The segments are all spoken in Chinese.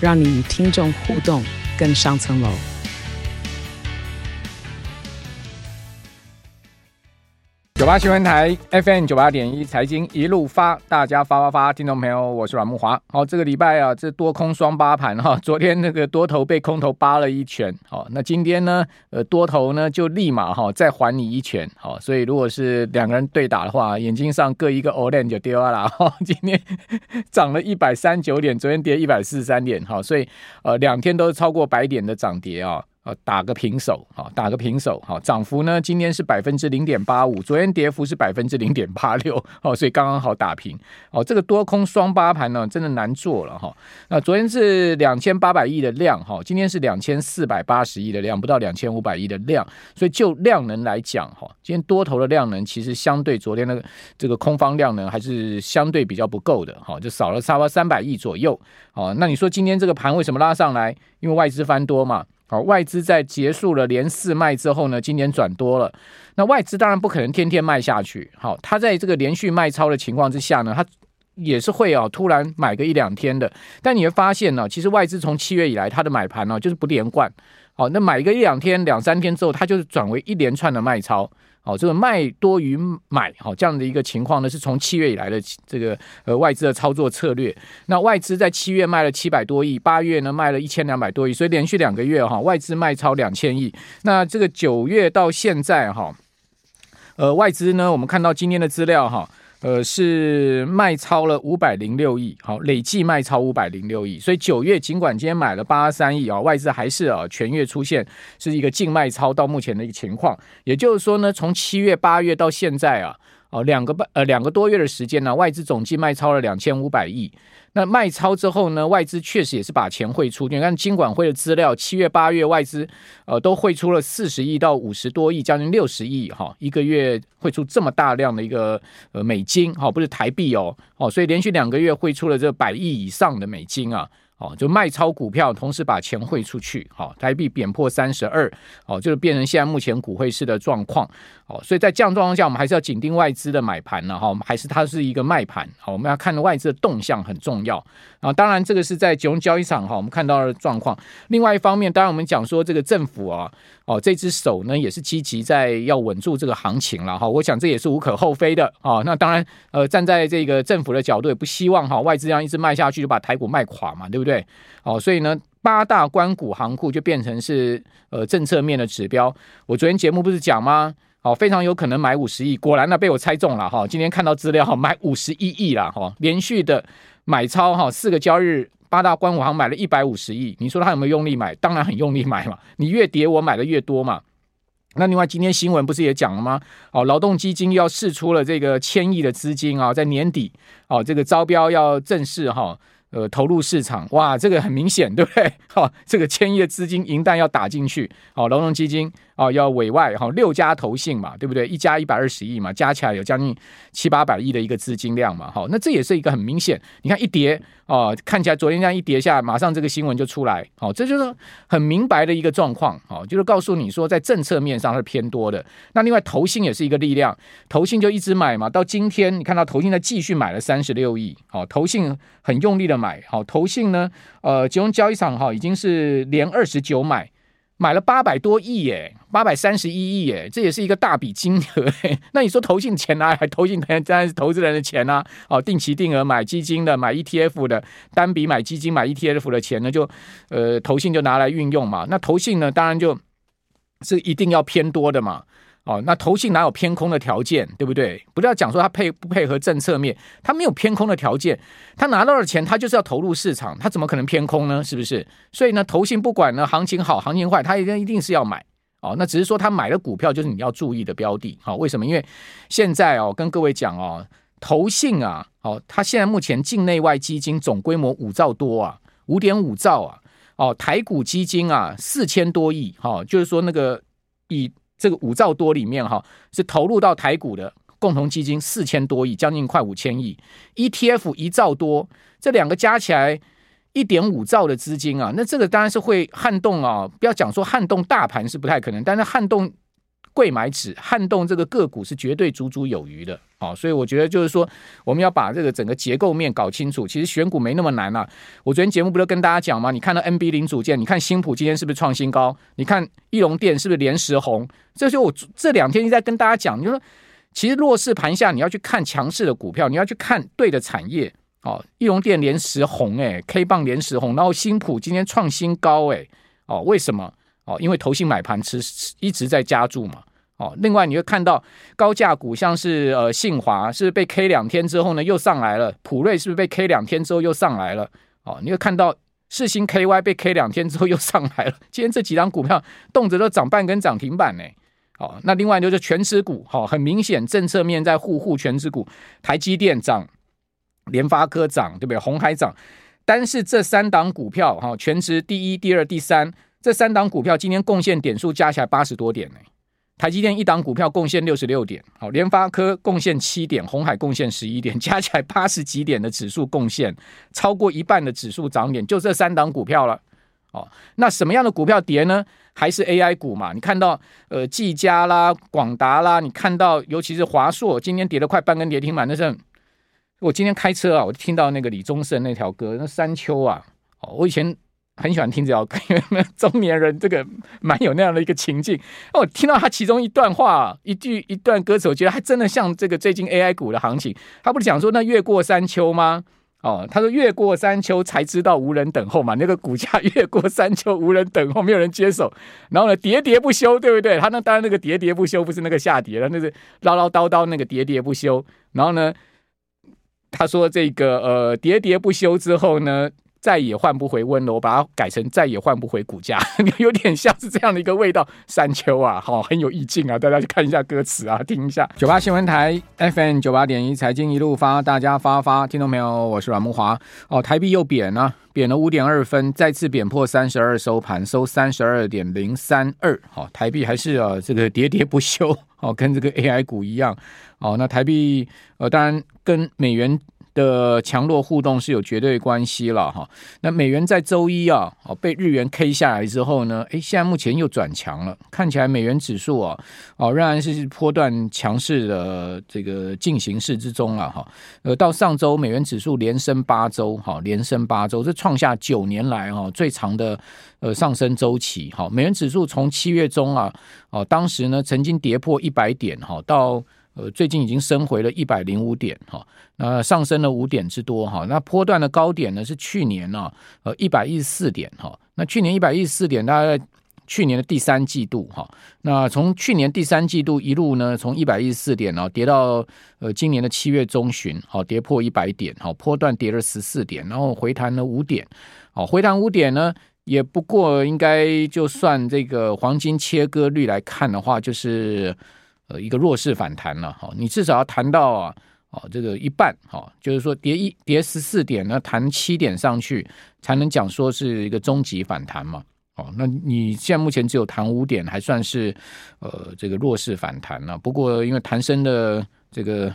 让你与听众互动更上层楼。九八新闻台 FM 九八点一财经一路发，大家发发发，听众朋友，我是阮木华。好，这个礼拜啊，这多空双八盘哈，昨天那个多头被空头扒了一拳，好，那今天呢，呃，多头呢就立马哈再还你一拳，好，所以如果是两个人对打的话，眼睛上各一个 Olen 就丢了哈。今天涨了一百三十九点，昨天跌一百四十三点，好，所以呃两天都超过百点的涨跌啊。打个平手，好，打个平手，好，涨幅呢，今天是百分之零点八五，昨天跌幅是百分之零点八六，哦，所以刚刚好打平，哦，这个多空双八盘呢，真的难做了哈。那昨天是两千八百亿的量，哈，今天是两千四百八十亿的量，不到两千五百亿的量，所以就量能来讲，哈，今天多头的量能其实相对昨天的这个空方量能还是相对比较不够的，哈，就少了差不多三百亿左右，哦，那你说今天这个盘为什么拉上来？因为外资翻多嘛。好，外资在结束了连四卖之后呢，今年转多了。那外资当然不可能天天卖下去。好，它在这个连续卖超的情况之下呢，它也是会哦，突然买个一两天的。但你会发现呢，其实外资从七月以来，它的买盘呢就是不连贯。好，那买个一两天、两三天之后，它就是转为一连串的卖超。好，这个卖多于买，好，这样的一个情况呢，是从七月以来的这个呃外资的操作策略。那外资在七月卖了七百多亿，八月呢卖了一千两百多亿，所以连续两个月哈，外资卖超两千亿。那这个九月到现在哈，呃，外资呢，我们看到今天的资料哈。呃，是卖超了五百零六亿，好，累计卖超五百零六亿，所以九月尽管今天买了八十三亿啊，外资还是啊全月出现是一个净卖超到目前的一个情况，也就是说呢，从七月八月到现在啊。哦，两个半呃两个多月的时间呢，外资总计卖超了两千五百亿。那卖超之后呢，外资确实也是把钱汇出。你看金管会的资料，七月八月外资呃都汇出了四十亿到五十多亿，将近六十亿哈，一个月汇出这么大量的一个呃美金，哈，不是台币哦，哦，所以连续两个月汇出了这百亿以上的美金啊。哦，就卖超股票，同时把钱汇出去，好，台币贬破三十二，哦，就是变成现在目前股汇市的状况，哦，所以在这样状况下，我们还是要紧盯外资的买盘了哈，我们还是它是一个卖盘，好，我们要看外资的动向很重要啊。当然，这个是在金融交易场哈，我们看到的状况。另外一方面，当然我们讲说这个政府啊，哦，这只手呢也是积极在要稳住这个行情了哈。我想这也是无可厚非的啊。那当然，呃，站在这个政府的角度，也不希望哈外资这样一直卖下去就把台股卖垮嘛，对不对？哦，所以呢，八大官股行库就变成是呃政策面的指标。我昨天节目不是讲吗？哦，非常有可能买五十亿，果然呢被我猜中了哈。今天看到资料哈，买五十一亿了哈，连续的买超哈，四个交易日八大官五行买了一百五十亿。你说他有没有用力买？当然很用力买嘛。你越跌，我买的越多嘛。那另外今天新闻不是也讲了吗？哦，劳动基金要释出了这个千亿的资金啊，在年底哦，这个招标要正式哈。呃，投入市场，哇，这个很明显，对不对？哈、哦，这个千亿的资金银弹要打进去，好、哦，劳动基金。哦，要委外哈、哦、六家投信嘛，对不对？一家一百二十亿嘛，加起来有将近七八百亿的一个资金量嘛，好、哦，那这也是一个很明显。你看一跌哦，看起来昨天这样一跌下，马上这个新闻就出来，好、哦，这就是很明白的一个状况，好、哦，就是告诉你说在政策面上是偏多的。那另外投信也是一个力量，投信就一直买嘛，到今天你看到投信在继续买了三十六亿，好、哦，投信很用力的买，好、哦，投信呢，呃，金融交易场哈、哦、已经是连二十九买。买了八百多亿耶，八百三十一亿耶，这也是一个大笔金额。那你说投信钱哪来？投信当然投资人的钱呢、哦，定期定额买基金的，买 ETF 的，单笔买基金买 ETF 的钱呢，就呃投信就拿来运用嘛。那投信呢，当然就是一定要偏多的嘛。哦，那投信哪有偏空的条件，对不对？不要讲说他配不配合政策面，他没有偏空的条件，他拿到了钱，他就是要投入市场，他怎么可能偏空呢？是不是？所以呢，投信不管呢行情好行情坏，他一定一定是要买。哦，那只是说他买的股票就是你要注意的标的。好、为什么？因为现在哦，跟各位讲哦，投信啊，哦，他现在目前境内外基金总规模五兆多啊，五点五兆啊。哦，台股基金啊四千多亿，哈，就是说那个以这个五兆多里面哈，是投入到台股的共同基金四千多亿，将近快五千亿，ETF 一兆多，这两个加起来一点五兆的资金啊，那这个当然是会撼动啊，不要讲说撼动大盘是不太可能，但是撼动。柜买指撼动这个个股是绝对足足有余的，哦，所以我觉得就是说，我们要把这个整个结构面搞清楚。其实选股没那么难啊。我昨天节目不是跟大家讲吗？你看到 NB 零组件，你看新普今天是不是创新高？你看义隆电是不是连十红？这就我这两天一直在跟大家讲，就是说，其实弱势盘下你要去看强势的股票，你要去看对的产业。哦，义隆电连十红，哎，K 棒连十红，然后新普今天创新高，哎，哦，为什么？哦，因为投信买盘持一直在加注嘛。哦，另外你会看到高价股，像是呃信华，是被 K 两天之后呢又上来了？普瑞是不是被 K 两天之后又上来了？哦，你会看到世芯 KY 被 K 两天之后又上来了。今天这几张股票动辄都涨半根涨停板呢。哦，那另外就是权值股，好、哦，很明显政策面在护护权值股，台积电涨，联发科涨，对不对？红海涨，但是这三档股票哈，权值第一、第二、第三这三档股票今天贡献点数加起来八十多点呢。台积电一档股票贡献六十六点，好，联发科贡献七点，鸿海贡献十一点，加起来八十几点的指数贡献，超过一半的指数涨点，就这三档股票了。哦，那什么样的股票跌呢？还是 AI 股嘛？你看到呃，技嘉啦、广达啦，你看到尤其是华硕今天跌了快半根跌停板，那是我今天开车啊，我就听到那个李宗盛那条歌，那山丘啊，哦，我以前。很喜欢听这首歌，因为中年人这个蛮有那样的一个情境。哦，听到他其中一段话，一句一段歌词，我觉得还真的像这个最近 AI 股的行情。他不是讲说那越过山丘吗？哦，他说越过山丘才知道无人等候嘛。那个股价越过山丘无人等候，没有人接手，然后呢喋喋不休，对不对？他那当然那个喋喋不休不是那个下跌了，那是唠唠叨叨那个喋喋不休。然后呢，他说这个呃喋喋不休之后呢。再也换不回温柔，把它改成再也换不回股价，有点像是这样的一个味道。山丘啊，好，很有意境啊，大家去看一下歌词啊，听一下。九八新闻台 FM 九八点一财经一路发，大家发发，听众朋友，我是阮木华。哦，台币又贬了，贬了五点二分，再次贬破三十二收盘，收三十二点零三二。好，台币还是啊这个喋喋不休，哦，跟这个 AI 股一样。哦，那台币呃，当然跟美元。的强弱互动是有绝对关系了哈。那美元在周一啊，哦被日元 K 下来之后呢，哎，现在目前又转强了，看起来美元指数啊，哦仍然是波段强势的这个进行式之中了哈。呃，到上周美元指数连升八周，哈，连升八周，这创下九年来哈最长的呃上升周期。哈，美元指数从七月中啊，哦当时呢曾经跌破一百点哈，到。呃，最近已经升回了一百零五点哈，那上升了五点之多哈。那波段的高点呢是去年呢，呃一百一十四点哈。那去年一百一十四点，大概去年的第三季度哈。那从去年第三季度一路呢，从一百一十四点呢跌到呃今年的七月中旬，好跌破一百点，好波段跌了十四点，然后回弹了五点，好回弹五点呢，也不过应该就算这个黄金切割率来看的话，就是。呃，一个弱势反弹了哈，你至少要弹到啊，哦，这个一半哈，就是说跌一跌十四点呢，弹七点上去，才能讲说是一个终极反弹嘛。哦，那你现在目前只有弹五点，还算是呃这个弱势反弹了。不过因为弹升的这个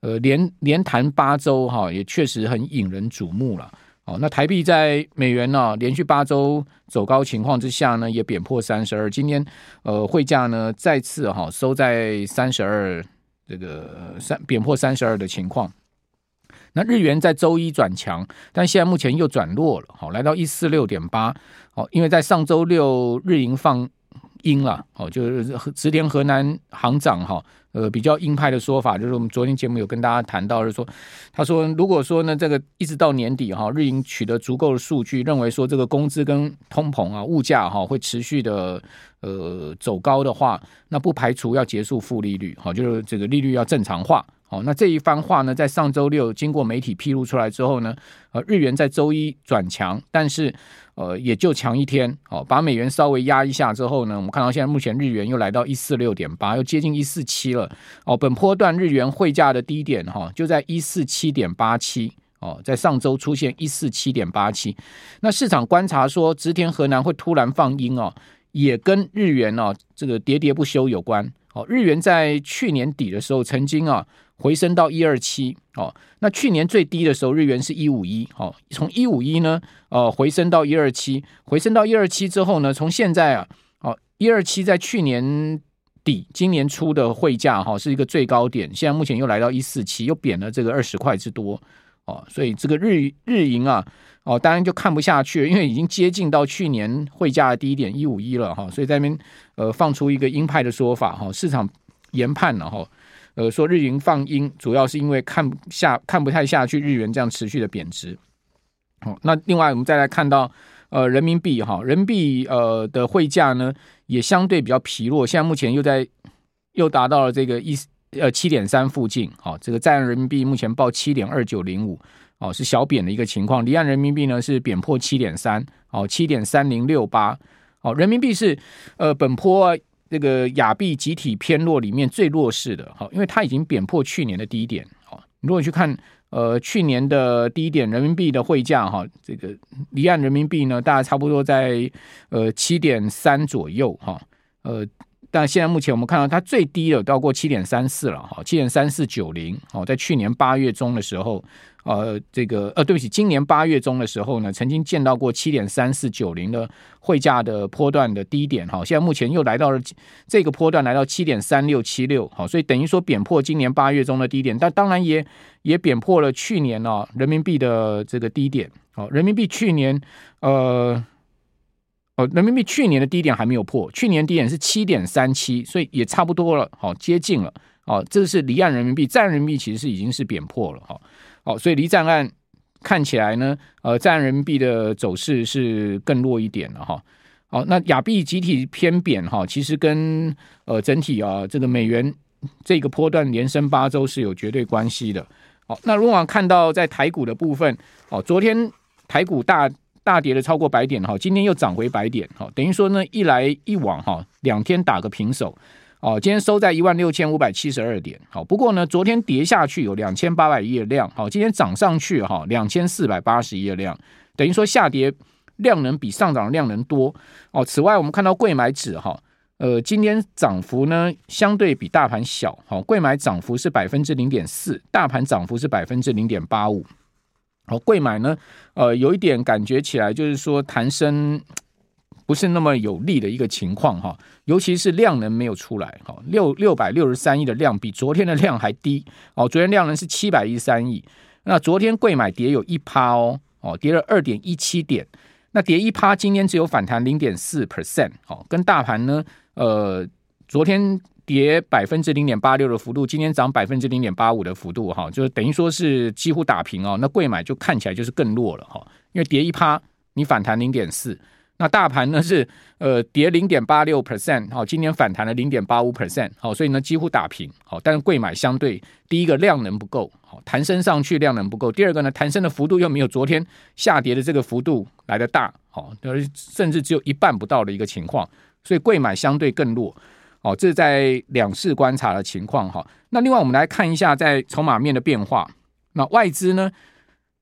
呃连连弹八周哈，也确实很引人瞩目了。哦，那台币在美元呢、啊、连续八周走高情况之下呢，也贬破三十二。今天呃汇价呢再次哈、收在三十二这个三贬破三十二的情况。那日元在周一转强，但现在目前又转弱了，好、哦、来到一四六点八。好，因为在上周六日银放鹰了，哦，就是植田河南行长哈。呃，比较鹰派的说法，就是我们昨天节目有跟大家谈到，就是说，他说，如果说呢，这个一直到年底哈，日银取得足够的数据，认为说这个工资跟通膨啊，物价哈会持续的呃走高的话，那不排除要结束负利率，哈，就是这个利率要正常化。好，那这一番话呢，在上周六经过媒体披露出来之后呢，呃，日元在周一转强，但是呃也就强一天，哦，把美元稍微压一下之后呢，我们看到现在目前日元又来到一四六点八，又接近一四七了，哦，本波段日元汇价的低点哈就在一四七点八七，哦，在上周出现一四七点八七。那市场观察说，植田河南会突然放鹰哦，也跟日元哦这个喋喋不休有关。哦，日元在去年底的时候曾经啊回升到一二七哦，那去年最低的时候日元是一五一哦，从一五一呢呃回升到一二七，回升到一二七之后呢，从现在啊哦一二七在去年底今年初的汇价哈是一个最高点，现在目前又来到一四七，又贬了这个二十块之多哦，所以这个日日银啊哦当然就看不下去了，因为已经接近到去年汇价的低点一五一了哈，所以在那边。呃，放出一个鹰派的说法哈，市场研判了哈，呃，说日银放鹰，主要是因为看不下看不太下去日元这样持续的贬值。好，那另外我们再来看到呃人民币哈，人民币呃的汇价呢也相对比较疲弱，现在目前又在又达到了这个一呃七点三附近，好，这个在岸人民币目前报七点二九零五，哦是小贬的一个情况，离岸人民币呢是贬破七点三，哦七点三零六八。哦，人民币是呃本波这个亚币集体偏弱里面最弱势的，好，因为它已经贬破去年的低点。好，如果去看呃去年的低点，人民币的汇价哈，这个离岸人民币呢，大概差不多在呃七点三左右哈，呃，但现在目前我们看到它最低了到过七点三四了哈，七点三四九零，好，在去年八月中的时候。呃，这个呃，对不起，今年八月中的时候呢，曾经见到过七点三四九零的汇价的波段的低点，哈，现在目前又来到了这个波段，来到七点三六七六，好，所以等于说贬破今年八月中的低点，但当然也也贬破了去年哦人民币的这个低点，哦，人民币去年呃，哦，人民币去年的低点还没有破，去年低点是七点三七，所以也差不多了，好，接近了，哦，这是离岸人民币，在岸人民币其实是已经是贬破了，哈。哦，所以离岸岸看起来呢，呃，在岸人民币的走势是更弱一点了哈。好，那亚币集体偏贬哈，其实跟呃整体啊这个美元这个波段连升八周是有绝对关系的。好，那如果看到在台股的部分，哦，昨天台股大大跌了超过百点哈，今天又涨回百点，哈，等于说呢一来一往哈，两天打个平手。哦，今天收在一万六千五百七十二点。好，不过呢，昨天跌下去有两千八百亿的量。好，今天涨上去哈，两千四百八十亿的量，等于说下跌量能比上涨量能多。哦，此外我们看到柜买指哈，呃，今天涨幅呢相对比大盘小。好，柜买涨幅是百分之零点四，大盘涨幅是百分之零点八五。好，贵买呢，呃，有一点感觉起来就是说弹升。不是那么有利的一个情况哈，尤其是量能没有出来哈，六六百六十三亿的量比昨天的量还低哦，昨天量能是七百一十三亿，那昨天贵买跌有一趴哦哦，跌了二点一七点，那跌一趴，今天只有反弹零点四 percent 哦，跟大盘呢呃昨天跌百分之零点八六的幅度，今天涨百分之零点八五的幅度哈，就是等于说是几乎打平哦，那贵买就看起来就是更弱了哈，因为跌一趴你反弹零点四。那大盘呢是呃跌零点八六 percent，好，今年反弹了零点八五 percent，好，所以呢几乎打平，好，但是柜买相对第一个量能不够，好，弹升上去量能不够，第二个呢弹升的幅度又没有昨天下跌的这个幅度来得大，好，甚至只有一半不到的一个情况，所以柜买相对更弱，好，这是在两市观察的情况哈。那另外我们来看一下在筹码面的变化，那外资呢，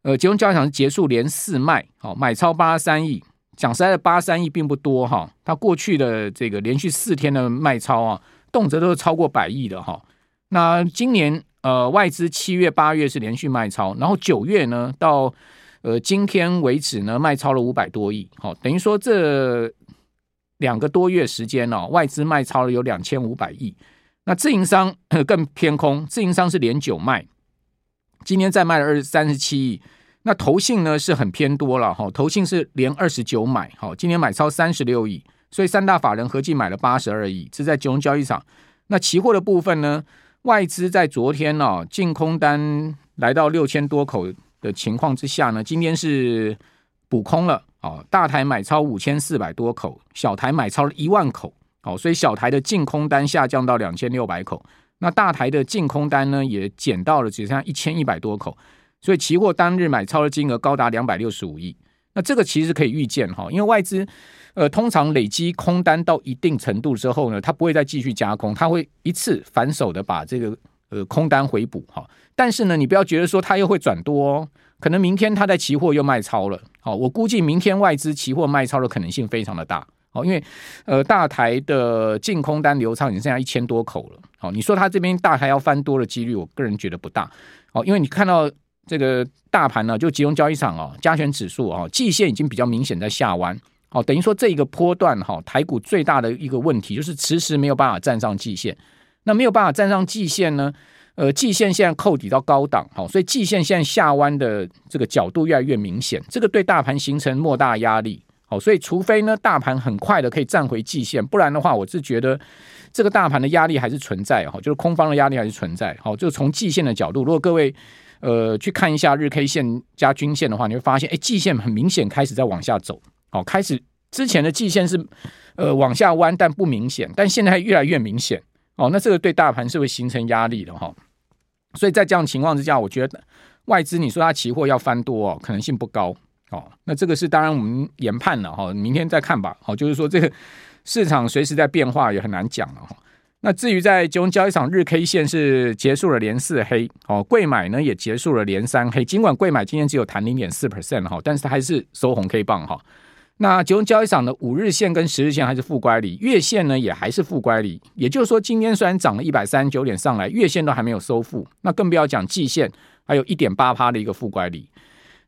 呃，集中交易场结束连四卖，好，买超八十三亿。讲实在的，八三亿并不多哈，它过去的这个连续四天的卖超啊，动辄都是超过百亿的哈。那今年呃外资七月八月是连续卖超，然后九月呢到呃今天为止呢卖超了五百多亿，好，等于说这两个多月时间呢，外资卖超了有两千五百亿。那自营商 更偏空，自营商是连九卖，今天再卖了二三十七亿。那投信呢是很偏多了哈，投信是连二十九买，好，今年买超三十六亿，所以三大法人合计买了八十二亿，这在金融交易场。那期货的部分呢，外资在昨天呢净空单来到六千多口的情况之下呢，今天是补空了，哦，大台买超五千四百多口，小台买超了一万口，哦，所以小台的净空单下降到两千六百口，那大台的净空单呢也减到了只剩下一千一百多口。所以期货当日买超的金额高达两百六十五亿，那这个其实可以预见哈，因为外资呃通常累积空单到一定程度之后呢，它不会再继续加空，它会一次反手的把这个呃空单回补哈。但是呢，你不要觉得说它又会转多哦，可能明天它在期货又卖超了。好，我估计明天外资期货卖超的可能性非常的大。哦，因为呃大台的净空单流仓已经剩下一千多口了。好，你说它这边大台要翻多的几率，我个人觉得不大。哦，因为你看到这个大盘呢，就集中交易场啊，加权指数啊，季线已经比较明显在下弯。好，等于说这一个波段哈，台股最大的一个问题就是迟迟没有办法站上季线。那没有办法站上季线呢？呃，季线现在扣底到高档，好，所以季线现在下弯的这个角度越来越明显，这个对大盘形成莫大压力。好，所以除非呢，大盘很快的可以站回季线，不然的话，我是觉得这个大盘的压力还是存在哈，就是空方的压力还是存在。好，就从季线的角度，如果各位呃去看一下日 K 线加均线的话，你会发现，哎，季线很明显开始在往下走。好，开始之前的季线是呃往下弯，但不明显，但现在越来越明显。哦，那这个对大盘是会形成压力的哈。所以在这样情况之下，我觉得外资你说它期货要翻多哦，可能性不高。哦，那这个是当然我们研判了哈，明天再看吧。好，就是说这个市场随时在变化，也很难讲了哈。那至于在金融交易场日 K 线是结束了连四黑，哦，贵买呢也结束了连三黑。尽管贵买今天只有弹零点四 percent 哈，但是它还是收红 K 棒哈。那金融交易场的五日线跟十日线还是负乖离，月线呢也还是负乖离。也就是说，今天虽然涨了一百三十九点上来，月线都还没有收复，那更不要讲季线，还有一点八趴的一个负乖离。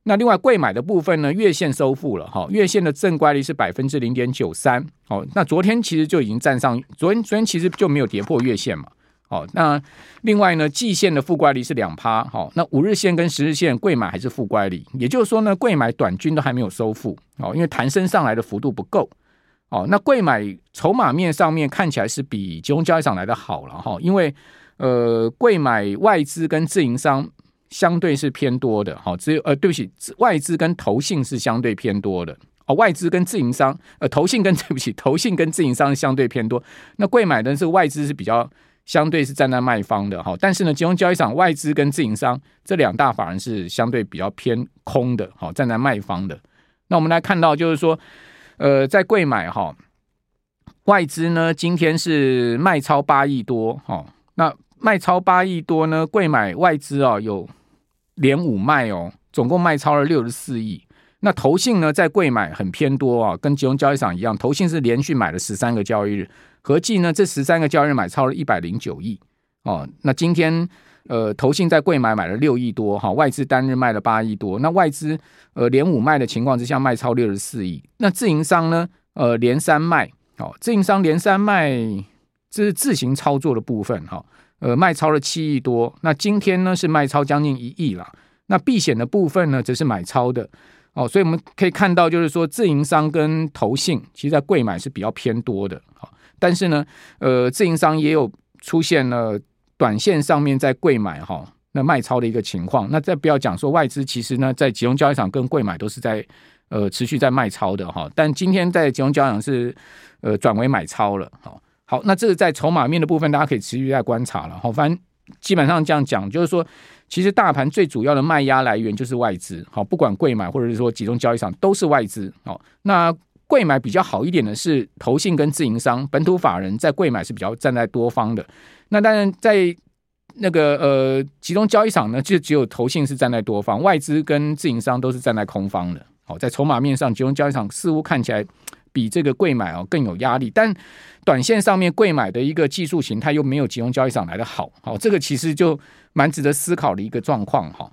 那另外贵买的部分呢，月线收复了哈，月线的正乖离是百分之零点九三。哦，那昨天其实就已经站上，昨天昨天其实就没有跌破月线嘛。哦，那另外呢，季线的负乖离是两趴。好，那五日线跟十日线贵买还是负乖离，也就是说呢，贵买短均都还没有收复。哦，因为弹升上来的幅度不够。哦，那贵买筹码面上面看起来是比集中交易场来的好了哈，因为呃，贵买外资跟自营商相对是偏多的。好，只有呃，对不起，外资跟投信是相对偏多的。哦，外资跟自营商，呃，投信跟 对不起，投信跟自营商是相对偏多。那贵买的是外资是比较。相对是站在卖方的哈，但是呢，金融交易场外资跟自营商这两大法人是相对比较偏空的，好，站在卖方的。那我们来看到就是说，呃，在贵买哈，外资呢今天是卖超八亿多哈，那卖超八亿多呢，柜买外资啊有连五卖哦，总共卖超了六十四亿。那投信呢在贵买很偏多啊，跟金融交易场一样，投信是连续买了十三个交易日。合计呢，这十三个交易日买超了一百零九亿哦。那今天呃，投信在贵买买了六亿多哈，外资单日卖了八亿多。那外资呃连五卖的情况之下，卖超六十四亿。那自营商呢，呃连三卖哦，自营商连三卖，这是自行操作的部分哈，呃卖超了七亿多。那今天呢是卖超将近一亿了。那避险的部分呢，则是买超的哦。所以我们可以看到，就是说自营商跟投信，其实在贵买是比较偏多的哈。但是呢，呃，自营商也有出现了短线上面在贵买哈，那卖超的一个情况。那再不要讲说外资，其实呢，在集中交易场跟贵买都是在呃持续在卖超的哈。但今天在集中交易场是呃转为买超了。好，好，那这个在筹码面的部分，大家可以持续在观察了。好，反正基本上这样讲，就是说，其实大盘最主要的卖压来源就是外资。好，不管贵买或者是说集中交易场都是外资。好，那。贵买比较好一点的是投信跟自营商，本土法人在贵买是比较站在多方的。那当然在那个呃集中交易场呢，就只有投信是站在多方，外资跟自营商都是站在空方的。好，在筹码面上，集中交易场似乎看起来比这个贵买哦更有压力，但短线上面贵买的一个技术形态又没有集中交易上来的好。好，这个其实就蛮值得思考的一个状况哈。